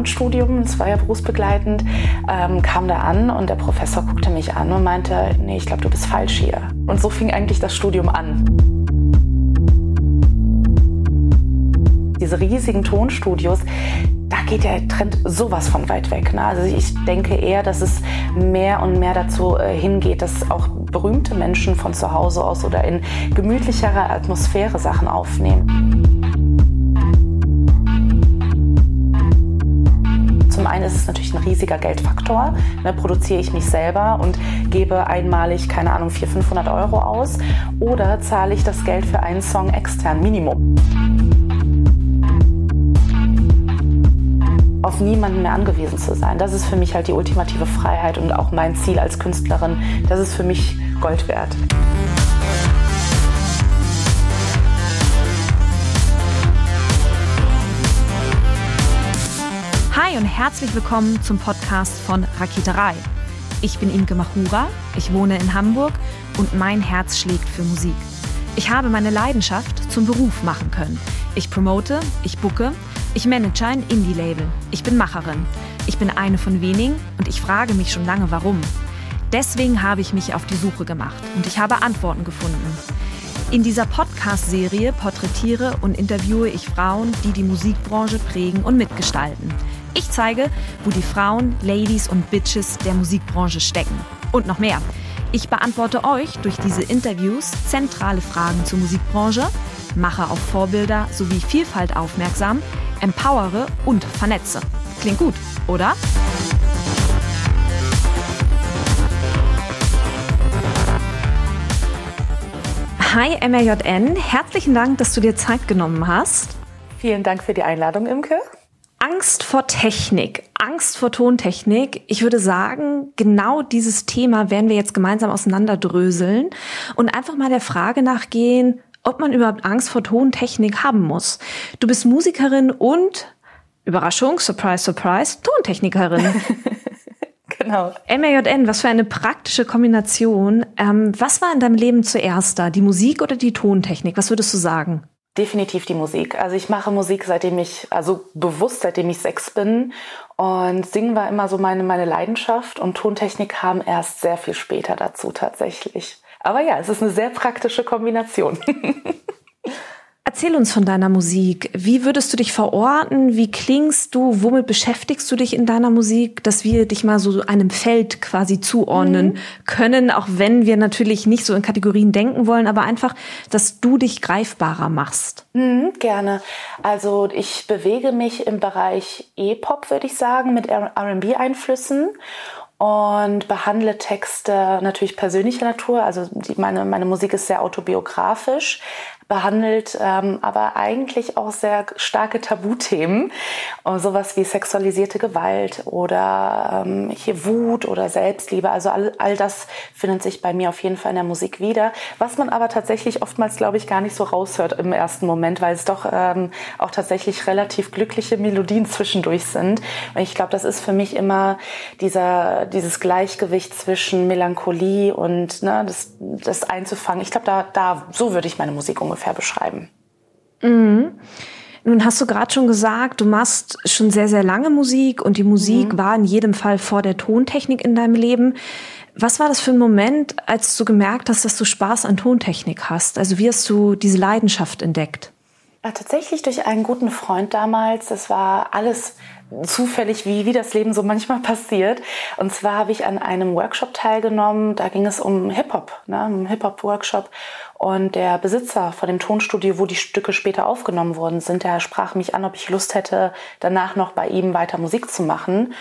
Lehramtsstudium, das war ja berufsbegleitend, ähm, kam da an und der Professor guckte mich an und meinte, nee, ich glaube, du bist falsch hier. Und so fing eigentlich das Studium an. Diese riesigen Tonstudios, da geht der Trend sowas von weit weg. Ne? Also ich denke eher, dass es mehr und mehr dazu äh, hingeht, dass auch berühmte Menschen von zu Hause aus oder in gemütlicherer Atmosphäre Sachen aufnehmen. Einen ist es natürlich ein riesiger Geldfaktor. Ne, produziere ich mich selber und gebe einmalig, keine Ahnung, 400, 500 Euro aus oder zahle ich das Geld für einen Song extern, Minimum. auf niemanden mehr angewiesen zu sein. Das ist für mich halt die ultimative Freiheit und auch mein Ziel als Künstlerin. Das ist für mich Gold wert. Hi und herzlich willkommen zum Podcast von Raketerei. Ich bin Imke Machura, ich wohne in Hamburg und mein Herz schlägt für Musik. Ich habe meine Leidenschaft zum Beruf machen können. Ich promote, ich bucke, ich manage ein Indie-Label. Ich bin Macherin. Ich bin eine von wenigen und ich frage mich schon lange, warum. Deswegen habe ich mich auf die Suche gemacht und ich habe Antworten gefunden. In dieser Podcast-Serie porträtiere und interviewe ich Frauen, die die Musikbranche prägen und mitgestalten. Ich zeige, wo die Frauen, Ladies und Bitches der Musikbranche stecken. Und noch mehr. Ich beantworte euch durch diese Interviews zentrale Fragen zur Musikbranche, mache auf Vorbilder sowie Vielfalt aufmerksam, empowere und vernetze. Klingt gut, oder? Hi MRJN, herzlichen Dank, dass du dir Zeit genommen hast. Vielen Dank für die Einladung, Imke. Angst vor Technik, Angst vor Tontechnik. Ich würde sagen, genau dieses Thema werden wir jetzt gemeinsam auseinanderdröseln und einfach mal der Frage nachgehen, ob man überhaupt Angst vor Tontechnik haben muss. Du bist Musikerin und, Überraschung, Surprise, Surprise, Tontechnikerin. genau. MAJN, was für eine praktische Kombination. Ähm, was war in deinem Leben zuerst da, die Musik oder die Tontechnik? Was würdest du sagen? Definitiv die Musik. Also ich mache Musik, seitdem ich, also bewusst, seitdem ich sechs bin. Und Singen war immer so meine, meine Leidenschaft und Tontechnik kam erst sehr viel später dazu tatsächlich. Aber ja, es ist eine sehr praktische Kombination. Erzähl uns von deiner Musik. Wie würdest du dich verorten? Wie klingst du? Womit beschäftigst du dich in deiner Musik, dass wir dich mal so einem Feld quasi zuordnen mhm. können, auch wenn wir natürlich nicht so in Kategorien denken wollen, aber einfach, dass du dich greifbarer machst? Mhm, gerne. Also ich bewege mich im Bereich E-Pop, würde ich sagen, mit RB-Einflüssen und behandle Texte natürlich persönlicher Natur. Also die, meine, meine Musik ist sehr autobiografisch, behandelt ähm, aber eigentlich auch sehr starke Tabuthemen, äh, sowas wie sexualisierte Gewalt oder ähm, hier Wut oder Selbstliebe. Also all, all das findet sich bei mir auf jeden Fall in der Musik wieder, was man aber tatsächlich oftmals, glaube ich, gar nicht so raushört im ersten Moment, weil es doch ähm, auch tatsächlich relativ glückliche Melodien zwischendurch sind. Und ich glaube, das ist für mich immer dieser, dieses Gleichgewicht zwischen Melancholie und ne, das, das einzufangen. Ich glaube, da, da so würde ich meine Musik ungefähr ungefähr beschreiben. Mhm. Nun hast du gerade schon gesagt, du machst schon sehr, sehr lange Musik und die Musik mhm. war in jedem Fall vor der Tontechnik in deinem Leben. Was war das für ein Moment, als du gemerkt hast, dass du Spaß an Tontechnik hast? Also wie hast du diese Leidenschaft entdeckt? Ja, tatsächlich durch einen guten Freund damals. Das war alles zufällig, wie, wie das Leben so manchmal passiert. Und zwar habe ich an einem Workshop teilgenommen, da ging es um Hip-Hop, ne, einen Hip-Hop-Workshop. Und der Besitzer von dem Tonstudio, wo die Stücke später aufgenommen worden sind, der sprach mich an, ob ich Lust hätte, danach noch bei ihm weiter Musik zu machen.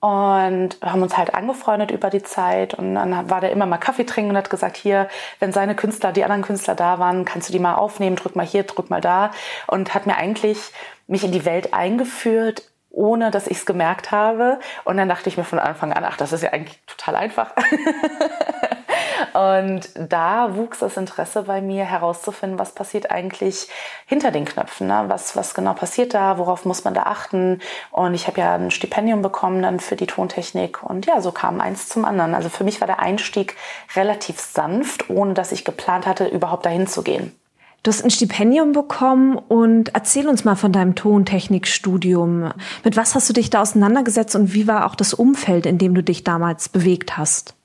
Und haben uns halt angefreundet über die Zeit. Und dann war der immer mal Kaffee trinken und hat gesagt, hier, wenn seine Künstler, die anderen Künstler da waren, kannst du die mal aufnehmen, drück mal hier, drück mal da. Und hat mir eigentlich mich in die Welt eingeführt, ohne dass ich es gemerkt habe. Und dann dachte ich mir von Anfang an, ach, das ist ja eigentlich total einfach. und da wuchs das Interesse bei mir herauszufinden, was passiert eigentlich hinter den Knöpfen, ne? was, was genau passiert da, worauf muss man da achten. Und ich habe ja ein Stipendium bekommen dann für die Tontechnik und ja, so kam eins zum anderen. Also für mich war der Einstieg relativ sanft, ohne dass ich geplant hatte, überhaupt dahin zu gehen. Du hast ein Stipendium bekommen und erzähl uns mal von deinem Tontechnikstudium. Mit was hast du dich da auseinandergesetzt und wie war auch das Umfeld, in dem du dich damals bewegt hast?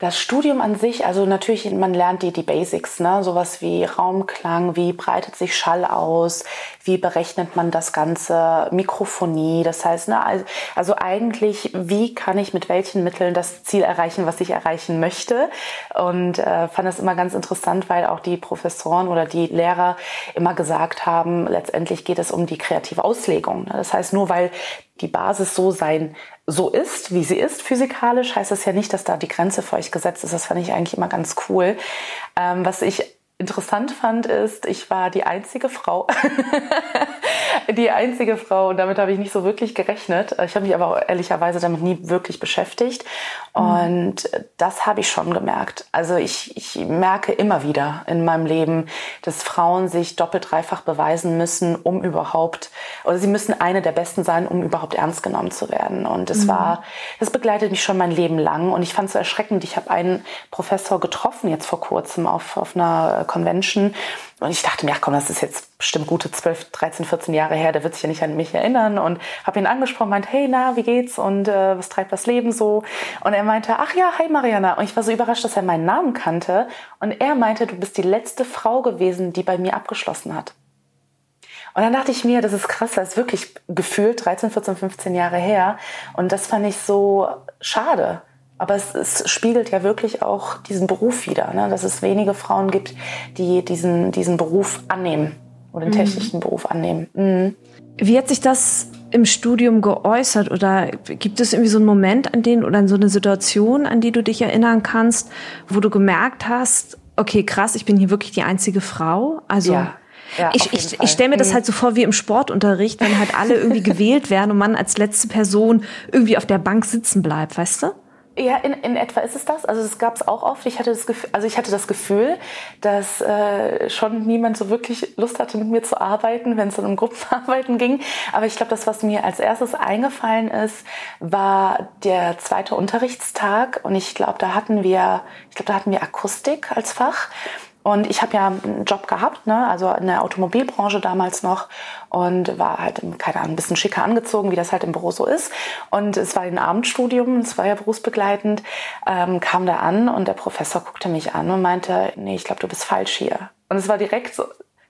Das Studium an sich, also natürlich, man lernt die, die Basics, ne? sowas wie Raumklang, wie breitet sich Schall aus, wie berechnet man das Ganze, Mikrofonie, das heißt, ne, also, eigentlich, wie kann ich mit welchen Mitteln das Ziel erreichen, was ich erreichen möchte. Und äh, fand das immer ganz interessant, weil auch die Professoren oder die Lehrer immer gesagt haben, letztendlich geht es um die kreative Auslegung. Ne? Das heißt, nur weil die Basis so sein, so ist, wie sie ist, physikalisch, heißt das ja nicht, dass da die Grenze für euch gesetzt ist. Das fand ich eigentlich immer ganz cool. Ähm, was ich interessant fand, ist, ich war die einzige Frau. die einzige Frau und damit habe ich nicht so wirklich gerechnet. Ich habe mich aber ehrlicherweise damit nie wirklich beschäftigt. Mhm. Und das habe ich schon gemerkt. Also ich, ich merke immer wieder in meinem Leben, dass Frauen sich doppelt, dreifach beweisen müssen, um überhaupt, oder sie müssen eine der Besten sein, um überhaupt ernst genommen zu werden. Und das mhm. war, das begleitet mich schon mein Leben lang. Und ich fand es so erschreckend. Ich habe einen Professor getroffen jetzt vor kurzem auf, auf einer Convention. Und ich dachte mir, ach komm, das ist jetzt bestimmt gute 12, 13, 14 Jahre her, der wird sich ja nicht an mich erinnern. Und habe ihn angesprochen, meint, hey, na, wie geht's? Und äh, was treibt das Leben so? Und er meinte, ach ja, hi Mariana. Und ich war so überrascht, dass er meinen Namen kannte. Und er meinte, du bist die letzte Frau gewesen, die bei mir abgeschlossen hat. Und dann dachte ich mir, das ist krass, das ist wirklich gefühlt 13, 14, 15 Jahre her. Und das fand ich so schade. Aber es, es, spiegelt ja wirklich auch diesen Beruf wieder, ne? dass es wenige Frauen gibt, die diesen, diesen Beruf annehmen oder den mhm. technischen Beruf annehmen. Mhm. Wie hat sich das im Studium geäußert oder gibt es irgendwie so einen Moment, an den oder so eine Situation, an die du dich erinnern kannst, wo du gemerkt hast, okay, krass, ich bin hier wirklich die einzige Frau? Also ja. Ja, ich ich, ich stelle mir das halt so vor wie im Sportunterricht, wenn halt alle irgendwie gewählt werden und man als letzte Person irgendwie auf der Bank sitzen bleibt, weißt du? Ja, in, in etwa ist es das. Also es gab es auch oft. Ich hatte das Gefühl, also ich hatte das Gefühl, dass äh, schon niemand so wirklich Lust hatte, mit mir zu arbeiten, wenn es dann um Gruppenarbeiten ging. Aber ich glaube, das, was mir als erstes eingefallen ist, war der zweite Unterrichtstag. Und ich glaube, da hatten wir, ich glaube, da hatten wir Akustik als Fach. Und ich habe ja einen Job gehabt, ne? also in der Automobilbranche damals noch und war halt, keine Ahnung, ein bisschen schicker angezogen, wie das halt im Büro so ist. Und es war ein Abendstudium, es war ja berufsbegleitend, ähm, kam da an und der Professor guckte mich an und meinte, nee, ich glaube, du bist falsch hier. Und es war direkt so,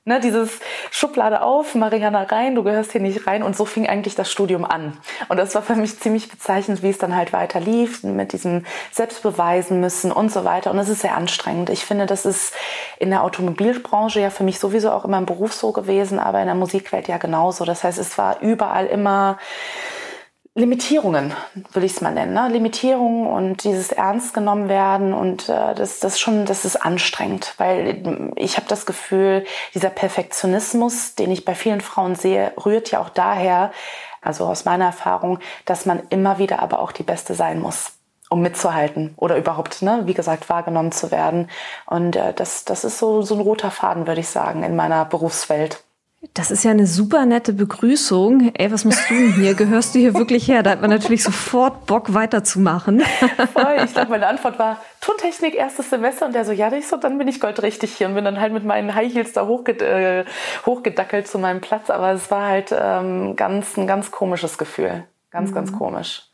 Ne, dieses Schublade auf, Mariana rein, du gehörst hier nicht rein. Und so fing eigentlich das Studium an. Und das war für mich ziemlich bezeichnend, wie es dann halt weiter lief, mit diesem Selbstbeweisen müssen und so weiter. Und es ist sehr anstrengend. Ich finde, das ist in der Automobilbranche ja für mich sowieso auch immer im Beruf so gewesen, aber in der Musikwelt ja genauso. Das heißt, es war überall immer Limitierungen, will ich es mal nennen. Ne? Limitierungen und dieses ernst genommen werden und äh, das, das schon, das ist anstrengend, weil ich habe das Gefühl, dieser Perfektionismus, den ich bei vielen Frauen sehe, rührt ja auch daher, also aus meiner Erfahrung, dass man immer wieder aber auch die Beste sein muss um mitzuhalten oder überhaupt, ne, wie gesagt, wahrgenommen zu werden. Und äh, das, das ist so, so ein roter Faden, würde ich sagen, in meiner Berufswelt. Das ist ja eine super nette Begrüßung. Ey, was machst du denn hier? Gehörst du hier wirklich her? Da hat man natürlich sofort Bock weiterzumachen. Voll. Ich glaube, meine Antwort war Tontechnik, erstes Semester. Und der so, ja, ich so, dann bin ich goldrichtig hier und bin dann halt mit meinen High Heels da hochged äh, hochgedackelt zu meinem Platz. Aber es war halt ähm, ganz, ein ganz komisches Gefühl. Ganz, mhm. ganz komisch.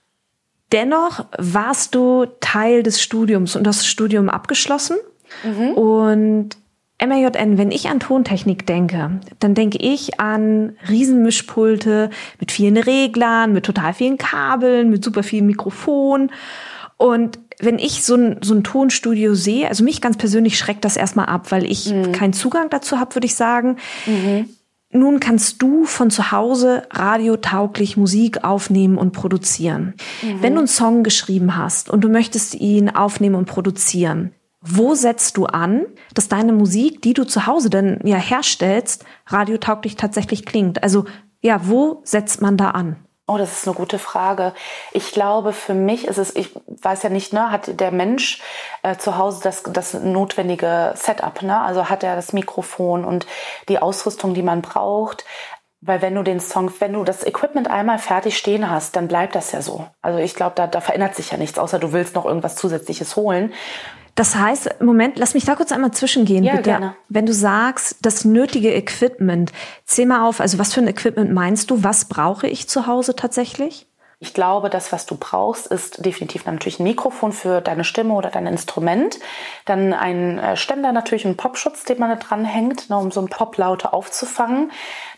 Dennoch warst du Teil des Studiums und hast das Studium abgeschlossen. Mhm. Und MAJN, wenn ich an Tontechnik denke, dann denke ich an Riesenmischpulte mit vielen Reglern, mit total vielen Kabeln, mit super vielen Mikrofonen. Und wenn ich so ein, so ein Tonstudio sehe, also mich ganz persönlich schreckt das erstmal ab, weil ich mhm. keinen Zugang dazu habe, würde ich sagen. Mhm. Nun kannst du von zu Hause radiotauglich Musik aufnehmen und produzieren. Mhm. Wenn du einen Song geschrieben hast und du möchtest ihn aufnehmen und produzieren, wo setzt du an, dass deine Musik, die du zu Hause dann ja herstellst, radiotauglich tatsächlich klingt? Also ja, wo setzt man da an? Oh, das ist eine gute Frage. Ich glaube, für mich ist es, ich weiß ja nicht, ne, hat der Mensch äh, zu Hause das, das notwendige Setup, ne? Also hat er das Mikrofon und die Ausrüstung, die man braucht. Weil wenn du den Song, wenn du das Equipment einmal fertig stehen hast, dann bleibt das ja so. Also ich glaube, da, da verändert sich ja nichts, außer du willst noch irgendwas Zusätzliches holen. Das heißt, Moment, lass mich da kurz einmal zwischengehen, ja, bitte. Gerne. Wenn du sagst, das nötige Equipment, zähl mal auf, also was für ein Equipment meinst du? Was brauche ich zu Hause tatsächlich? Ich glaube, das, was du brauchst, ist definitiv natürlich ein Mikrofon für deine Stimme oder dein Instrument. Dann ein äh, Ständer, natürlich einen Popschutz, den man da dranhängt, ne, um so ein Poplaute aufzufangen.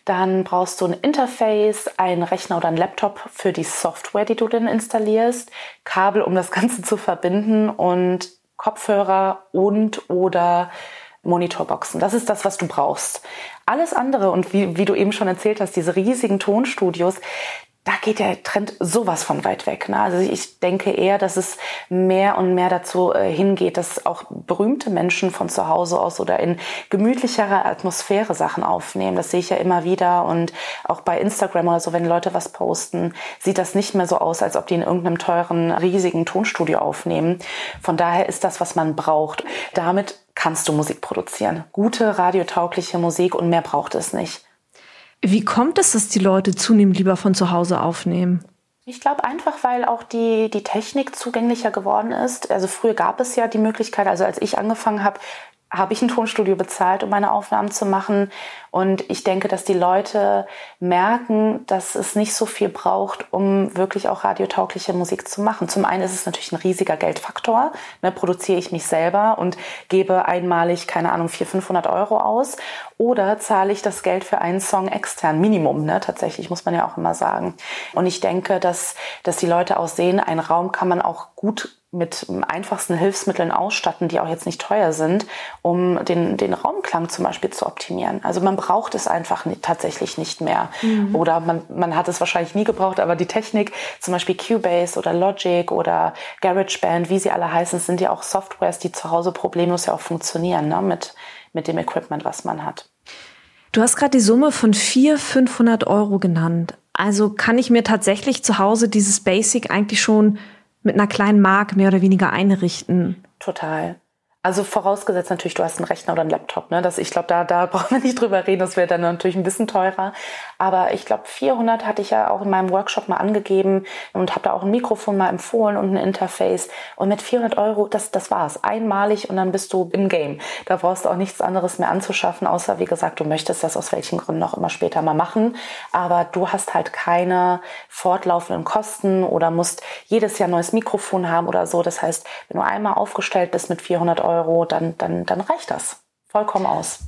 Dann brauchst du ein Interface, einen Rechner oder einen Laptop für die Software, die du dann installierst, Kabel, um das Ganze zu verbinden und Kopfhörer und oder Monitorboxen. Das ist das, was du brauchst. Alles andere und wie, wie du eben schon erzählt hast, diese riesigen Tonstudios, da geht der Trend sowas von weit weg. Ne? Also ich denke eher, dass es mehr und mehr dazu äh, hingeht, dass auch berühmte Menschen von zu Hause aus oder in gemütlicherer Atmosphäre Sachen aufnehmen. Das sehe ich ja immer wieder und auch bei Instagram oder so, wenn Leute was posten, sieht das nicht mehr so aus, als ob die in irgendeinem teuren, riesigen Tonstudio aufnehmen. Von daher ist das, was man braucht. Damit kannst du Musik produzieren. Gute, radiotaugliche Musik und mehr braucht es nicht. Wie kommt es, dass die Leute zunehmend lieber von zu Hause aufnehmen? Ich glaube einfach, weil auch die, die Technik zugänglicher geworden ist. Also früher gab es ja die Möglichkeit, also als ich angefangen habe, habe ich ein Tonstudio bezahlt, um meine Aufnahmen zu machen. Und ich denke, dass die Leute merken, dass es nicht so viel braucht, um wirklich auch radiotaugliche Musik zu machen. Zum einen ist es natürlich ein riesiger Geldfaktor. Ne, produziere ich mich selber und gebe einmalig, keine Ahnung, 400, 500 Euro aus. Oder zahle ich das Geld für einen Song extern? Minimum, ne? tatsächlich, muss man ja auch immer sagen. Und ich denke, dass, dass die Leute auch sehen, einen Raum kann man auch gut mit einfachsten Hilfsmitteln ausstatten, die auch jetzt nicht teuer sind, um den, den Raumklang zum Beispiel zu optimieren. Also man braucht es einfach nicht, tatsächlich nicht mehr. Mhm. Oder man, man hat es wahrscheinlich nie gebraucht, aber die Technik, zum Beispiel Cubase oder Logic oder GarageBand, wie sie alle heißen, sind ja auch Softwares, die zu Hause problemlos ja auch funktionieren ne? mit, mit dem Equipment, was man hat. Du hast gerade die Summe von 400, 500 Euro genannt. Also kann ich mir tatsächlich zu Hause dieses Basic eigentlich schon mit einer kleinen Mark mehr oder weniger einrichten. Total. Also vorausgesetzt natürlich, du hast einen Rechner oder einen Laptop. Ne? Das, ich glaube, da, da brauchen wir nicht drüber reden. Das wäre dann natürlich ein bisschen teurer. Aber ich glaube, 400 hatte ich ja auch in meinem Workshop mal angegeben und habe da auch ein Mikrofon mal empfohlen und ein Interface. Und mit 400 Euro, das, das war's. Einmalig und dann bist du im Game. Da brauchst du auch nichts anderes mehr anzuschaffen, außer, wie gesagt, du möchtest das aus welchen Gründen auch immer später mal machen. Aber du hast halt keine fortlaufenden Kosten oder musst jedes Jahr neues Mikrofon haben oder so. Das heißt, wenn du einmal aufgestellt bist mit 400 Euro, Euro, dann, dann, dann reicht das vollkommen aus.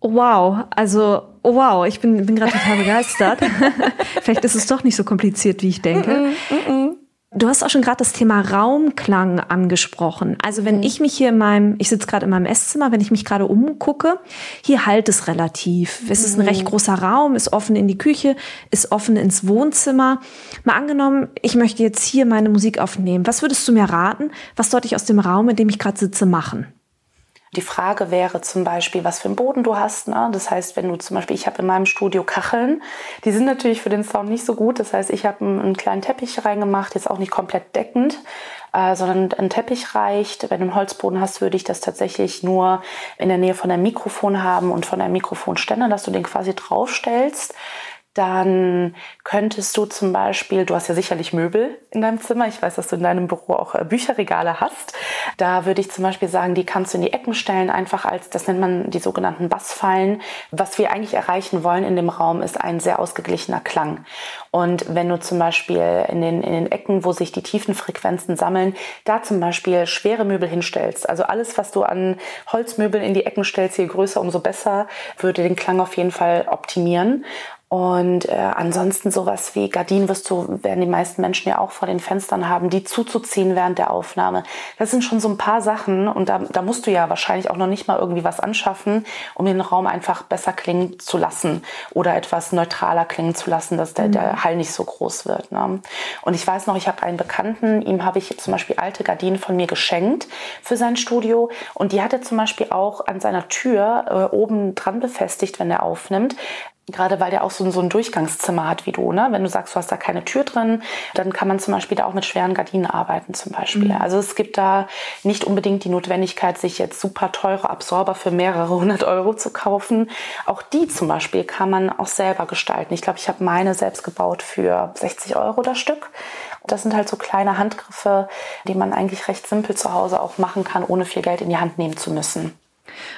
Wow, also oh wow, ich bin, bin gerade total begeistert. Vielleicht ist es doch nicht so kompliziert, wie ich denke. Mm -mm, mm du hast auch schon gerade das Thema Raumklang angesprochen. Also wenn mhm. ich mich hier in meinem, ich sitze gerade in meinem Esszimmer, wenn ich mich gerade umgucke, hier halt es relativ. Es ist ein recht mhm. großer Raum, ist offen in die Küche, ist offen ins Wohnzimmer. Mal angenommen, ich möchte jetzt hier meine Musik aufnehmen. Was würdest du mir raten? Was sollte ich aus dem Raum, in dem ich gerade sitze, machen? Die Frage wäre zum Beispiel, was für einen Boden du hast. Ne? Das heißt, wenn du zum Beispiel, ich habe in meinem Studio Kacheln, die sind natürlich für den Sound nicht so gut. Das heißt, ich habe einen, einen kleinen Teppich reingemacht, jetzt auch nicht komplett deckend, äh, sondern ein Teppich reicht. Wenn du einen Holzboden hast, würde ich das tatsächlich nur in der Nähe von einem Mikrofon haben und von einem Mikrofonständer, dass du den quasi draufstellst dann könntest du zum Beispiel, du hast ja sicherlich Möbel in deinem Zimmer, ich weiß, dass du in deinem Büro auch äh, Bücherregale hast. Da würde ich zum Beispiel sagen, die kannst du in die Ecken stellen, einfach als, das nennt man die sogenannten Bassfallen. Was wir eigentlich erreichen wollen in dem Raum ist ein sehr ausgeglichener Klang. Und wenn du zum Beispiel in den, in den Ecken, wo sich die tiefen Frequenzen sammeln, da zum Beispiel schwere Möbel hinstellst, also alles, was du an Holzmöbeln in die Ecken stellst, je größer, umso besser, würde den Klang auf jeden Fall optimieren. Und äh, ansonsten sowas wie Gardinen wirst du, werden die meisten Menschen ja auch vor den Fenstern haben, die zuzuziehen während der Aufnahme. Das sind schon so ein paar Sachen und da, da musst du ja wahrscheinlich auch noch nicht mal irgendwie was anschaffen, um den Raum einfach besser klingen zu lassen oder etwas neutraler klingen zu lassen, dass der, der mhm. Hall nicht so groß wird. Ne? Und ich weiß noch, ich habe einen Bekannten, ihm habe ich zum Beispiel alte Gardinen von mir geschenkt für sein Studio und die hat er zum Beispiel auch an seiner Tür äh, oben dran befestigt, wenn er aufnimmt, Gerade weil der auch so, so ein Durchgangszimmer hat wie du. Ne? Wenn du sagst, du hast da keine Tür drin, dann kann man zum Beispiel da auch mit schweren Gardinen arbeiten zum Beispiel. Mhm. Also es gibt da nicht unbedingt die Notwendigkeit, sich jetzt super teure Absorber für mehrere hundert Euro zu kaufen. Auch die zum Beispiel kann man auch selber gestalten. Ich glaube, ich habe meine selbst gebaut für 60 Euro das Stück. Das sind halt so kleine Handgriffe, die man eigentlich recht simpel zu Hause auch machen kann, ohne viel Geld in die Hand nehmen zu müssen.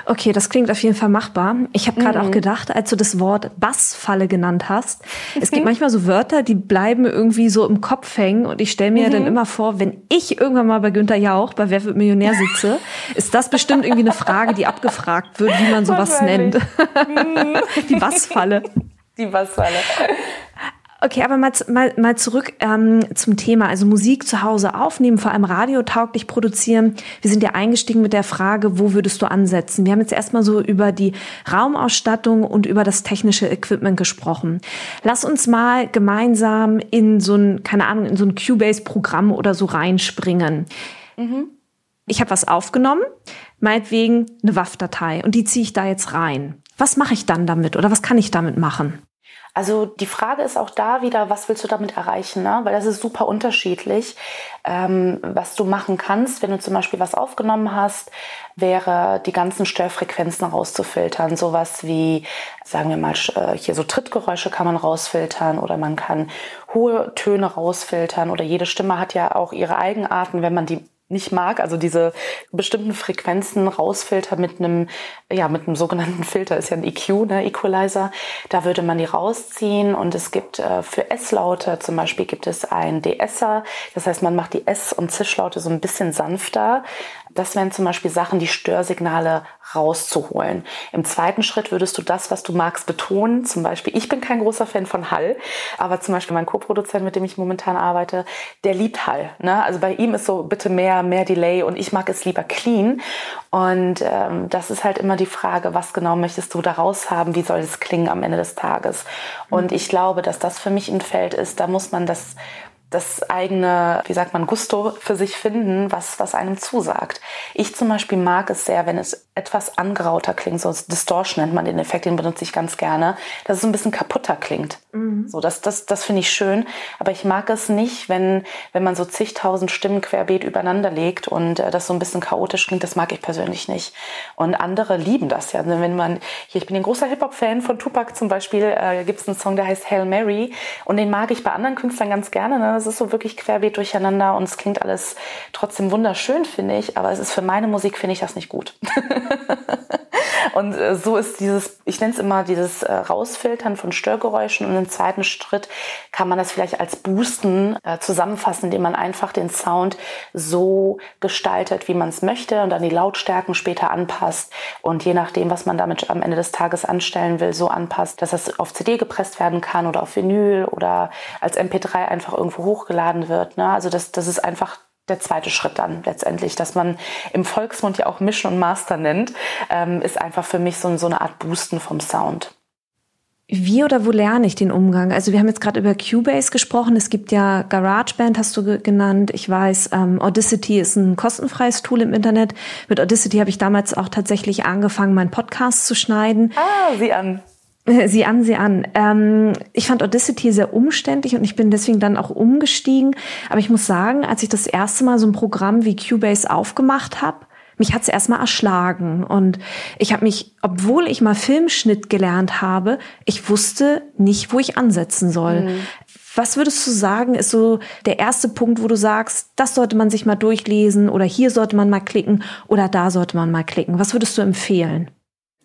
Okay, das klingt auf jeden Fall machbar. Ich habe gerade mhm. auch gedacht, als du das Wort Bassfalle genannt hast, es gibt manchmal so Wörter, die bleiben irgendwie so im Kopf hängen und ich stelle mir mhm. dann immer vor, wenn ich irgendwann mal bei Günther Jauch bei Wer wird Millionär sitze, ist das bestimmt irgendwie eine Frage, die abgefragt wird, wie man sowas nennt. Mhm. die Bassfalle. Die Bassfalle. Okay, aber mal, mal, mal zurück ähm, zum Thema. Also Musik zu Hause aufnehmen, vor allem radiotauglich produzieren. Wir sind ja eingestiegen mit der Frage, wo würdest du ansetzen? Wir haben jetzt erstmal so über die Raumausstattung und über das technische Equipment gesprochen. Lass uns mal gemeinsam in so ein, keine Ahnung, in so ein Cubase-Programm oder so reinspringen. Mhm. Ich habe was aufgenommen, meinetwegen eine WAV-Datei und die ziehe ich da jetzt rein. Was mache ich dann damit oder was kann ich damit machen? Also die Frage ist auch da wieder, was willst du damit erreichen? Ne? Weil das ist super unterschiedlich. Ähm, was du machen kannst, wenn du zum Beispiel was aufgenommen hast, wäre die ganzen Störfrequenzen rauszufiltern. Sowas wie, sagen wir mal, äh, hier so Trittgeräusche kann man rausfiltern oder man kann hohe Töne rausfiltern oder jede Stimme hat ja auch ihre Eigenarten, wenn man die nicht mag, also diese bestimmten Frequenzen rausfilter mit einem, ja, mit einem sogenannten Filter, ist ja ein EQ, ne, Equalizer, da würde man die rausziehen und es gibt äh, für S-Laute zum Beispiel gibt es ein DSer, das heißt, man macht die S- und Zischlaute so ein bisschen sanfter, das wären zum Beispiel Sachen, die Störsignale rauszuholen. Im zweiten Schritt würdest du das, was du magst, betonen. Zum Beispiel, ich bin kein großer Fan von Hall, aber zum Beispiel mein Co-Produzent, mit dem ich momentan arbeite, der liebt Hall. Ne? Also bei ihm ist so bitte mehr, mehr Delay und ich mag es lieber clean. Und ähm, das ist halt immer die Frage, was genau möchtest du da raus haben? Wie soll es klingen am Ende des Tages? Und ich glaube, dass das für mich ein Feld ist, da muss man das das eigene, wie sagt man, Gusto für sich finden, was, was einem zusagt. Ich zum Beispiel mag es sehr, wenn es etwas angerauter klingt, so Distortion nennt man den Effekt, den benutze ich ganz gerne, dass es ein bisschen kaputter klingt. Mhm. So, das, das, das finde ich schön, aber ich mag es nicht, wenn, wenn man so zigtausend Stimmen querbeet übereinander legt und äh, das so ein bisschen chaotisch klingt, das mag ich persönlich nicht. Und andere lieben das ja. Also wenn man, hier, ich bin ein großer Hip-Hop-Fan von Tupac zum Beispiel, äh, gibt es einen Song, der heißt Hail Mary und den mag ich bei anderen Künstlern ganz gerne. Ne? Es ist so wirklich querbeet durcheinander und es klingt alles trotzdem wunderschön, finde ich. Aber es ist für meine Musik, finde ich das nicht gut. und äh, so ist dieses, ich nenne es immer dieses äh, Rausfiltern von Störgeräuschen. Und im zweiten Schritt kann man das vielleicht als Boosten äh, zusammenfassen, indem man einfach den Sound so gestaltet, wie man es möchte und dann die Lautstärken später anpasst. Und je nachdem, was man damit am Ende des Tages anstellen will, so anpasst, dass das auf CD gepresst werden kann oder auf Vinyl oder als MP3 einfach irgendwo hochgeladen wird. Ne? Also das, das ist einfach der zweite Schritt dann letztendlich, dass man im Volksmund ja auch Mischen und Master nennt, ähm, ist einfach für mich so, so eine Art Boosten vom Sound. Wie oder wo lerne ich den Umgang? Also wir haben jetzt gerade über Cubase gesprochen. Es gibt ja GarageBand, hast du genannt. Ich weiß, ähm, Audacity ist ein kostenfreies Tool im Internet. Mit Audacity habe ich damals auch tatsächlich angefangen, meinen Podcast zu schneiden. Ah, sieh an. Sieh an, sieh an. Ähm, ich fand Audacity sehr umständlich und ich bin deswegen dann auch umgestiegen. Aber ich muss sagen, als ich das erste Mal so ein Programm wie Cubase aufgemacht habe, mich hat's erstmal erschlagen. Und ich habe mich, obwohl ich mal Filmschnitt gelernt habe, ich wusste nicht, wo ich ansetzen soll. Mhm. Was würdest du sagen, ist so der erste Punkt, wo du sagst, das sollte man sich mal durchlesen oder hier sollte man mal klicken oder da sollte man mal klicken? Was würdest du empfehlen?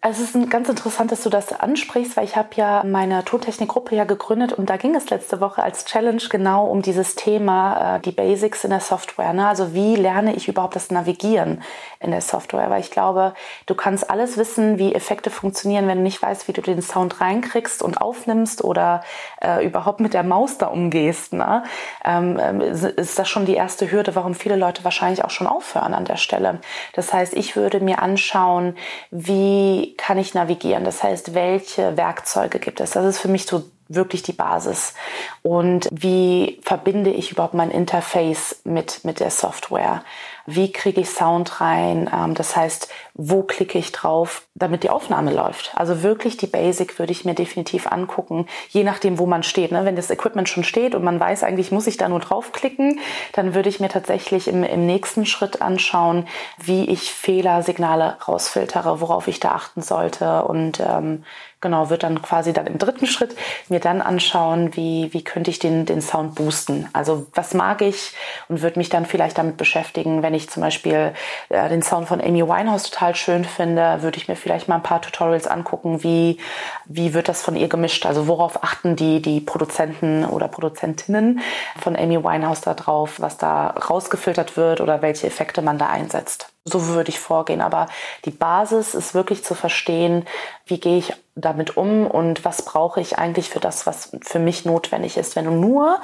Also es ist ganz interessant, dass du das ansprichst, weil ich habe ja meine Tontechnikgruppe ja gegründet und da ging es letzte Woche als Challenge genau um dieses Thema, äh, die Basics in der Software. Ne? Also wie lerne ich überhaupt das Navigieren in der Software? Weil ich glaube, du kannst alles wissen, wie Effekte funktionieren, wenn du nicht weißt, wie du den Sound reinkriegst und aufnimmst oder äh, überhaupt mit der Maus da umgehst. Ne? Ähm, ähm ist das schon die erste Hürde, warum viele Leute wahrscheinlich auch schon aufhören an der Stelle. Das heißt, ich würde mir anschauen, wie kann ich navigieren? Das heißt, welche Werkzeuge gibt es? Das ist für mich so wirklich die Basis. Und wie verbinde ich überhaupt mein Interface mit, mit der Software? Wie kriege ich Sound rein, ähm, das heißt, wo klicke ich drauf, damit die Aufnahme läuft. Also wirklich die Basic würde ich mir definitiv angucken, je nachdem, wo man steht. Ne? Wenn das Equipment schon steht und man weiß, eigentlich muss ich da nur draufklicken, dann würde ich mir tatsächlich im, im nächsten Schritt anschauen, wie ich Fehlersignale rausfiltere, worauf ich da achten sollte und ähm, genau, wird dann quasi dann im dritten Schritt mir dann anschauen, wie, wie könnte ich den, den Sound boosten. Also was mag ich und würde mich dann vielleicht damit beschäftigen, wenn ich zum Beispiel äh, den Sound von Amy Winehouse total schön finde, würde ich mir vielleicht mal ein paar Tutorials angucken, wie, wie wird das von ihr gemischt. Also worauf achten die, die Produzenten oder Produzentinnen von Amy Winehouse da drauf, was da rausgefiltert wird oder welche Effekte man da einsetzt. So würde ich vorgehen. Aber die Basis ist wirklich zu verstehen, wie gehe ich damit um und was brauche ich eigentlich für das, was für mich notwendig ist. Wenn du nur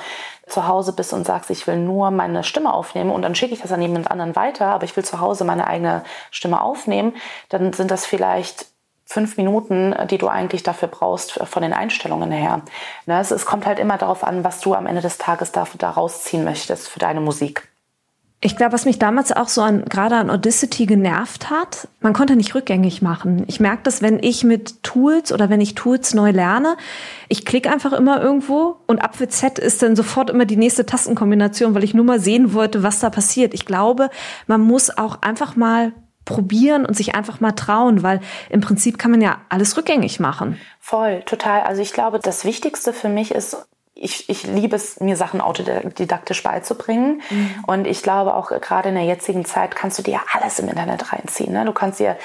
zu Hause bist und sagst, ich will nur meine Stimme aufnehmen und dann schicke ich das an jemand anderen weiter, aber ich will zu Hause meine eigene Stimme aufnehmen, dann sind das vielleicht fünf Minuten, die du eigentlich dafür brauchst von den Einstellungen her. Ne, es, kommt halt immer darauf an, was du am Ende des Tages da rausziehen möchtest für deine Musik. Ich glaube, was mich damals auch so an, gerade an Audacity genervt hat, man konnte nicht rückgängig machen. Ich merke das, wenn ich mit Tools oder wenn ich Tools neu lerne, ich klicke einfach immer irgendwo und Apfel Z ist dann sofort immer die nächste Tastenkombination, weil ich nur mal sehen wollte, was da passiert. Ich glaube, man muss auch einfach mal probieren und sich einfach mal trauen, weil im Prinzip kann man ja alles rückgängig machen. Voll, total. Also ich glaube, das Wichtigste für mich ist, ich, ich liebe es, mir Sachen autodidaktisch beizubringen. Mhm. Und ich glaube auch gerade in der jetzigen Zeit kannst du dir alles im Internet reinziehen. Ne? Du kannst dir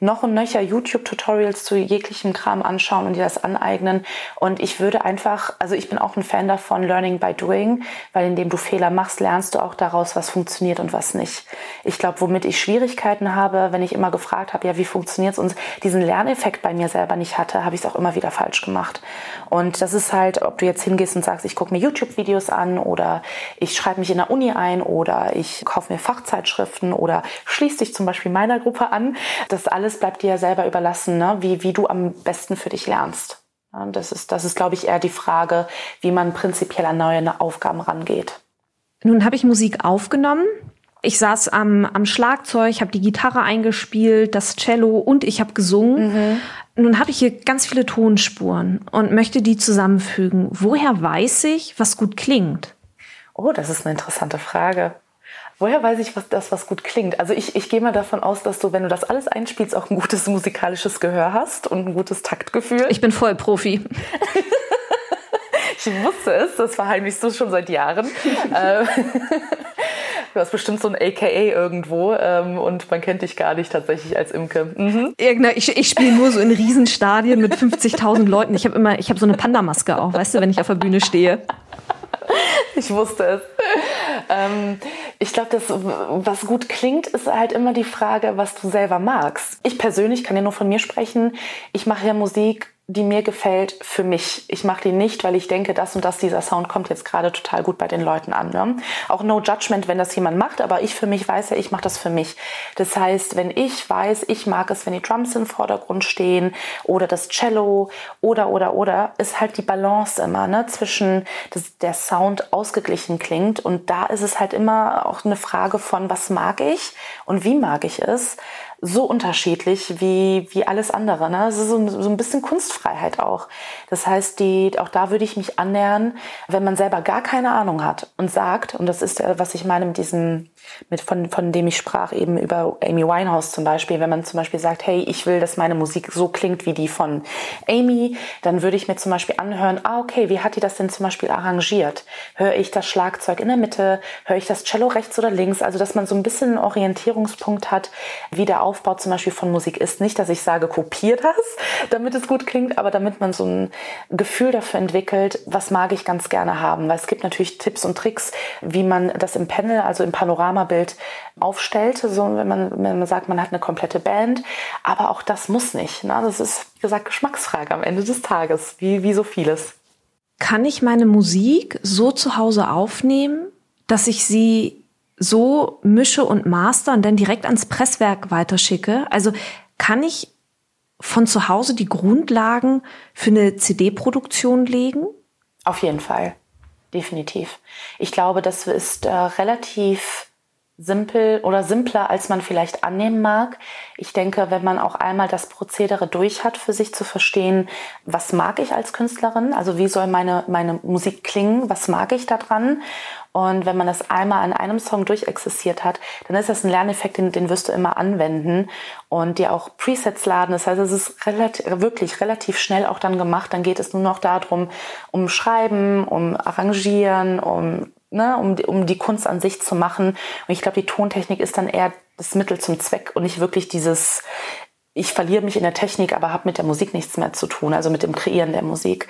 noch und nöcher YouTube-Tutorials zu jeglichem Kram anschauen und dir das aneignen. Und ich würde einfach, also ich bin auch ein Fan davon, Learning by Doing, weil indem du Fehler machst, lernst du auch daraus, was funktioniert und was nicht. Ich glaube, womit ich Schwierigkeiten habe, wenn ich immer gefragt habe, ja, wie funktioniert es und diesen Lerneffekt bei mir selber nicht hatte, habe ich es auch immer wieder falsch gemacht. Und das ist halt, ob du jetzt hingehst und sagst, ich gucke mir YouTube-Videos an oder ich schreibe mich in der Uni ein oder ich kaufe mir Fachzeitschriften oder schließe dich zum Beispiel meiner Gruppe an. Das alles bleibt dir ja selber überlassen, ne? wie, wie du am besten für dich lernst. Das ist, das ist, glaube ich, eher die Frage, wie man prinzipiell an neue Aufgaben rangeht. Nun habe ich Musik aufgenommen. Ich saß am, am Schlagzeug, habe die Gitarre eingespielt, das Cello und ich habe gesungen. Mhm. Nun habe ich hier ganz viele Tonspuren und möchte die zusammenfügen. Woher weiß ich, was gut klingt? Oh, das ist eine interessante Frage. Woher weiß ich, was das, was gut klingt? Also ich, ich gehe mal davon aus, dass du, wenn du das alles einspielst, auch ein gutes musikalisches Gehör hast und ein gutes Taktgefühl. Ich bin voll Profi. ich wusste es, das verheimlichst du schon seit Jahren. Du hast bestimmt so ein AKA irgendwo ähm, und man kennt dich gar nicht tatsächlich als Imke. Mhm. Ich, ich spiele nur so in Riesenstadien mit 50.000 Leuten. Ich habe immer, ich habe so eine Panda-Maske auch, weißt du, wenn ich auf der Bühne stehe. Ich wusste es. Ähm, ich glaube, das, was gut klingt, ist halt immer die Frage, was du selber magst. Ich persönlich kann ja nur von mir sprechen. Ich mache ja Musik die mir gefällt für mich. Ich mache die nicht, weil ich denke, das und das, dieser Sound kommt jetzt gerade total gut bei den Leuten an. Ne? Auch no judgment, wenn das jemand macht, aber ich für mich weiß ja, ich mache das für mich. Das heißt, wenn ich weiß, ich mag es, wenn die Drums im Vordergrund stehen oder das Cello oder, oder, oder, ist halt die Balance immer ne? zwischen, dass der Sound ausgeglichen klingt und da ist es halt immer auch eine Frage von, was mag ich und wie mag ich es so unterschiedlich wie, wie alles andere. Ne? Es ist so, so ein bisschen Kunstfreiheit auch. Das heißt, die, auch da würde ich mich annähern, wenn man selber gar keine Ahnung hat und sagt, und das ist, was ich meine mit diesem, mit von, von dem ich sprach, eben über Amy Winehouse zum Beispiel, wenn man zum Beispiel sagt, hey, ich will, dass meine Musik so klingt wie die von Amy, dann würde ich mir zum Beispiel anhören, ah, okay, wie hat die das denn zum Beispiel arrangiert? Höre ich das Schlagzeug in der Mitte? Höre ich das Cello rechts oder links? Also, dass man so ein bisschen einen Orientierungspunkt hat, wie der Aufbau zum Beispiel von Musik ist. Nicht, dass ich sage, kopier das, damit es gut klingt, aber damit man so ein Gefühl dafür entwickelt, was mag ich ganz gerne haben. Weil es gibt natürlich Tipps und Tricks, wie man das im Panel, also im Panoramabild aufstellt. So, wenn man, wenn man sagt, man hat eine komplette Band. Aber auch das muss nicht. Ne? Das ist, wie gesagt, Geschmacksfrage am Ende des Tages, wie, wie so vieles. Kann ich meine Musik so zu Hause aufnehmen, dass ich sie so mische und master und dann direkt ans Presswerk weiterschicke. Also kann ich von zu Hause die Grundlagen für eine CD-Produktion legen? Auf jeden Fall, definitiv. Ich glaube, das ist äh, relativ simpel oder simpler, als man vielleicht annehmen mag. Ich denke, wenn man auch einmal das Prozedere durch hat, für sich zu verstehen, was mag ich als Künstlerin, also wie soll meine, meine Musik klingen, was mag ich daran und wenn man das einmal an einem Song durchexistiert hat, dann ist das ein Lerneffekt, den, den wirst du immer anwenden und dir auch Presets laden. Das heißt, es ist relativ, wirklich relativ schnell auch dann gemacht. Dann geht es nur noch darum, um Schreiben, um Arrangieren, um, ne, um, um die Kunst an sich zu machen. Und ich glaube, die Tontechnik ist dann eher das Mittel zum Zweck und nicht wirklich dieses, ich verliere mich in der Technik, aber habe mit der Musik nichts mehr zu tun, also mit dem Kreieren der Musik.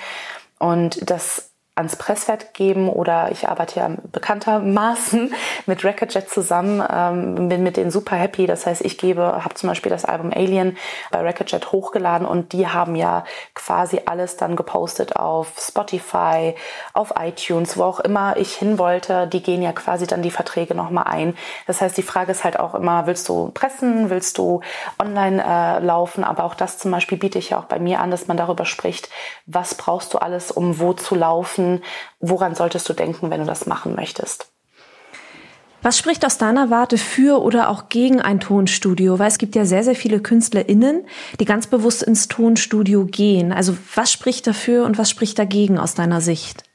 Und das ans Presswerk geben oder ich arbeite ja bekanntermaßen mit Recordjet zusammen, ähm, bin mit denen super happy. Das heißt, ich gebe, habe zum Beispiel das Album Alien bei Recordjet hochgeladen und die haben ja quasi alles dann gepostet auf Spotify, auf iTunes, wo auch immer ich hin wollte. Die gehen ja quasi dann die Verträge nochmal ein. Das heißt, die Frage ist halt auch immer, willst du pressen, willst du online äh, laufen? Aber auch das zum Beispiel biete ich ja auch bei mir an, dass man darüber spricht, was brauchst du alles, um wo zu laufen woran solltest du denken, wenn du das machen möchtest? Was spricht aus deiner Warte für oder auch gegen ein Tonstudio? Weil es gibt ja sehr, sehr viele KünstlerInnen, die ganz bewusst ins Tonstudio gehen. Also was spricht dafür und was spricht dagegen aus deiner Sicht?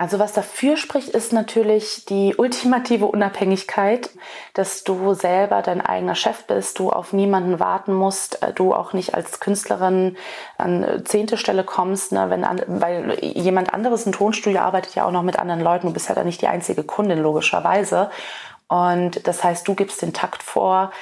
Also was dafür spricht, ist natürlich die ultimative Unabhängigkeit, dass du selber dein eigener Chef bist, du auf niemanden warten musst, äh, du auch nicht als Künstlerin an zehnte Stelle kommst, ne, wenn, weil jemand anderes im Tonstudio arbeitet ja auch noch mit anderen Leuten, du bist ja da nicht die einzige Kundin logischerweise. Und das heißt, du gibst den Takt vor,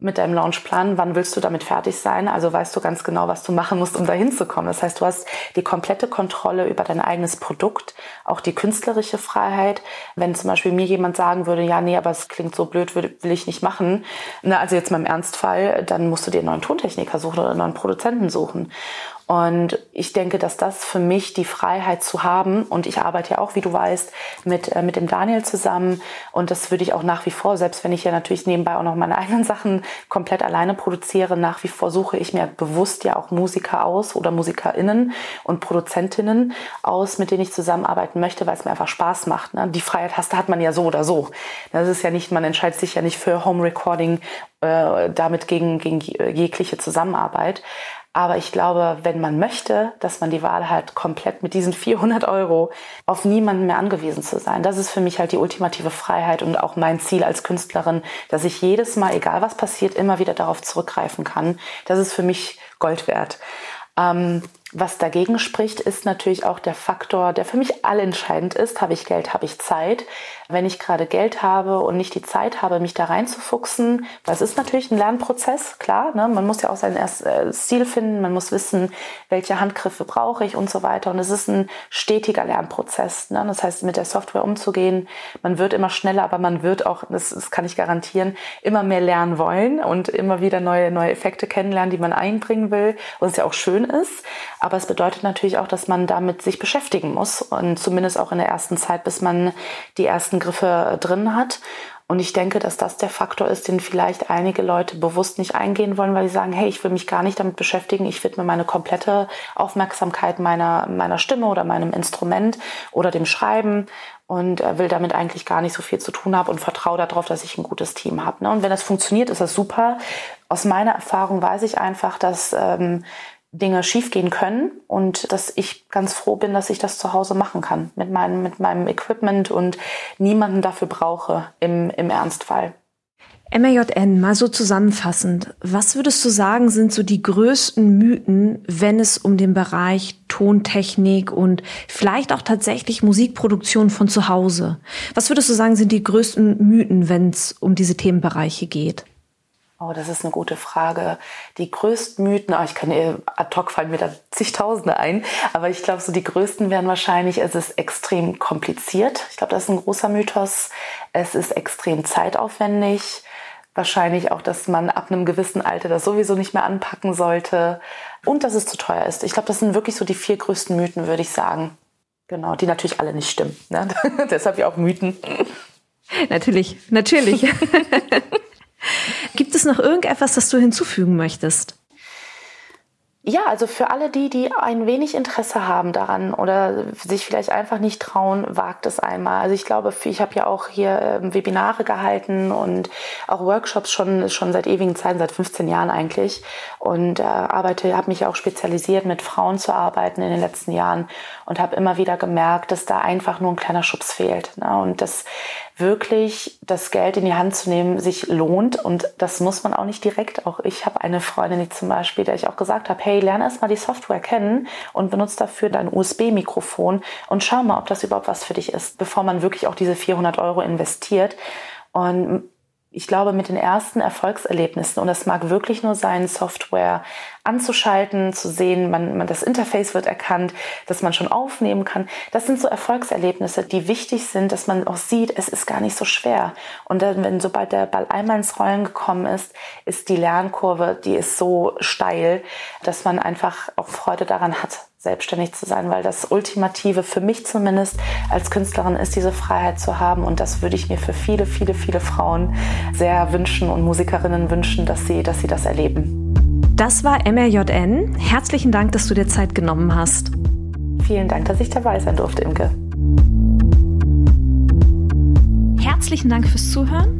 mit deinem Launchplan, wann willst du damit fertig sein? Also weißt du ganz genau, was du machen musst, um dahin zu kommen. Das heißt, du hast die komplette Kontrolle über dein eigenes Produkt, auch die künstlerische Freiheit. Wenn zum Beispiel mir jemand sagen würde, ja, nee, aber es klingt so blöd, will, will ich nicht machen. Na, also jetzt mal im Ernstfall, dann musst du dir einen neuen Tontechniker suchen oder einen neuen Produzenten suchen. Und ich denke, dass das für mich die Freiheit zu haben, und ich arbeite ja auch, wie du weißt, mit, äh, mit dem Daniel zusammen. Und das würde ich auch nach wie vor, selbst wenn ich ja natürlich nebenbei auch noch meine eigenen Sachen komplett alleine produziere, nach wie vor suche ich mir bewusst ja auch Musiker aus oder MusikerInnen und Produzentinnen aus, mit denen ich zusammenarbeiten möchte, weil es mir einfach Spaß macht. Ne? Die Freiheit hast, hat man ja so oder so. Das ist ja nicht, man entscheidet sich ja nicht für Home Recording äh, damit gegen, gegen jegliche Zusammenarbeit. Aber ich glaube, wenn man möchte, dass man die Wahl hat, komplett mit diesen 400 Euro auf niemanden mehr angewiesen zu sein. Das ist für mich halt die ultimative Freiheit und auch mein Ziel als Künstlerin, dass ich jedes Mal, egal was passiert, immer wieder darauf zurückgreifen kann. Das ist für mich Gold wert. Ähm, was dagegen spricht, ist natürlich auch der Faktor, der für mich allentscheidend ist. Habe ich Geld, habe ich Zeit? Wenn ich gerade Geld habe und nicht die Zeit habe, mich da reinzufuchsen, es ist natürlich ein Lernprozess, klar. Ne? Man muss ja auch sein äh, Stil finden, man muss wissen, welche Handgriffe brauche ich und so weiter. Und es ist ein stetiger Lernprozess. Ne? Das heißt, mit der Software umzugehen, man wird immer schneller, aber man wird auch, das, das kann ich garantieren, immer mehr lernen wollen und immer wieder neue, neue Effekte kennenlernen, die man einbringen will, was ja auch schön ist. Aber es bedeutet natürlich auch, dass man damit sich beschäftigen muss und zumindest auch in der ersten Zeit, bis man die ersten Griffe drin hat. Und ich denke, dass das der Faktor ist, den vielleicht einige Leute bewusst nicht eingehen wollen, weil sie sagen, hey, ich will mich gar nicht damit beschäftigen, ich widme meine komplette Aufmerksamkeit meiner, meiner Stimme oder meinem Instrument oder dem Schreiben und will damit eigentlich gar nicht so viel zu tun haben und vertraue darauf, dass ich ein gutes Team habe. Ne? Und wenn das funktioniert, ist das super. Aus meiner Erfahrung weiß ich einfach, dass ähm, Dinge schiefgehen können und dass ich ganz froh bin, dass ich das zu Hause machen kann mit meinem, mit meinem Equipment und niemanden dafür brauche im, im Ernstfall. MAJN, mal so zusammenfassend. Was würdest du sagen, sind so die größten Mythen, wenn es um den Bereich Tontechnik und vielleicht auch tatsächlich Musikproduktion von zu Hause? Was würdest du sagen, sind die größten Mythen, wenn es um diese Themenbereiche geht? Oh, das ist eine gute Frage. Die größten Mythen, oh, ich kann ad hoc fallen mir da zigtausende ein, aber ich glaube, so die größten wären wahrscheinlich, es ist extrem kompliziert. Ich glaube, das ist ein großer Mythos. Es ist extrem zeitaufwendig. Wahrscheinlich auch, dass man ab einem gewissen Alter das sowieso nicht mehr anpacken sollte und dass es zu teuer ist. Ich glaube, das sind wirklich so die vier größten Mythen, würde ich sagen. Genau, die natürlich alle nicht stimmen. Ne? Deshalb ja auch Mythen. Natürlich, natürlich. Gibt es noch irgendetwas, das du hinzufügen möchtest? Ja, also für alle die, die ein wenig Interesse haben daran oder sich vielleicht einfach nicht trauen, wagt es einmal. Also ich glaube, ich habe ja auch hier ähm, Webinare gehalten und auch Workshops schon, schon seit ewigen Zeiten, seit 15 Jahren eigentlich. Und äh, arbeite, habe mich auch spezialisiert, mit Frauen zu arbeiten in den letzten Jahren und habe immer wieder gemerkt, dass da einfach nur ein kleiner Schubs fehlt. Ne? Und das wirklich das Geld in die Hand zu nehmen sich lohnt. Und das muss man auch nicht direkt. Auch ich habe eine Freundin, die zum Beispiel, der ich auch gesagt habe, hey, lerne erst mal die Software kennen und benutze dafür dein USB-Mikrofon und schau mal, ob das überhaupt was für dich ist, bevor man wirklich auch diese 400 Euro investiert. Und ich glaube, mit den ersten Erfolgserlebnissen, und es mag wirklich nur sein, Software anzuschalten, zu sehen, man, man, das Interface wird erkannt, dass man schon aufnehmen kann. Das sind so Erfolgserlebnisse, die wichtig sind, dass man auch sieht, es ist gar nicht so schwer. Und dann, wenn sobald der Ball einmal ins Rollen gekommen ist, ist die Lernkurve, die ist so steil, dass man einfach auch Freude daran hat, selbstständig zu sein, weil das Ultimative für mich zumindest als Künstlerin ist, diese Freiheit zu haben. Und das würde ich mir für viele, viele, viele Frauen sehr wünschen und Musikerinnen wünschen, dass sie, dass sie das erleben. Das war MRJN. Herzlichen Dank, dass du dir Zeit genommen hast. Vielen Dank, dass ich dabei sein durfte, Imke. Herzlichen Dank fürs Zuhören.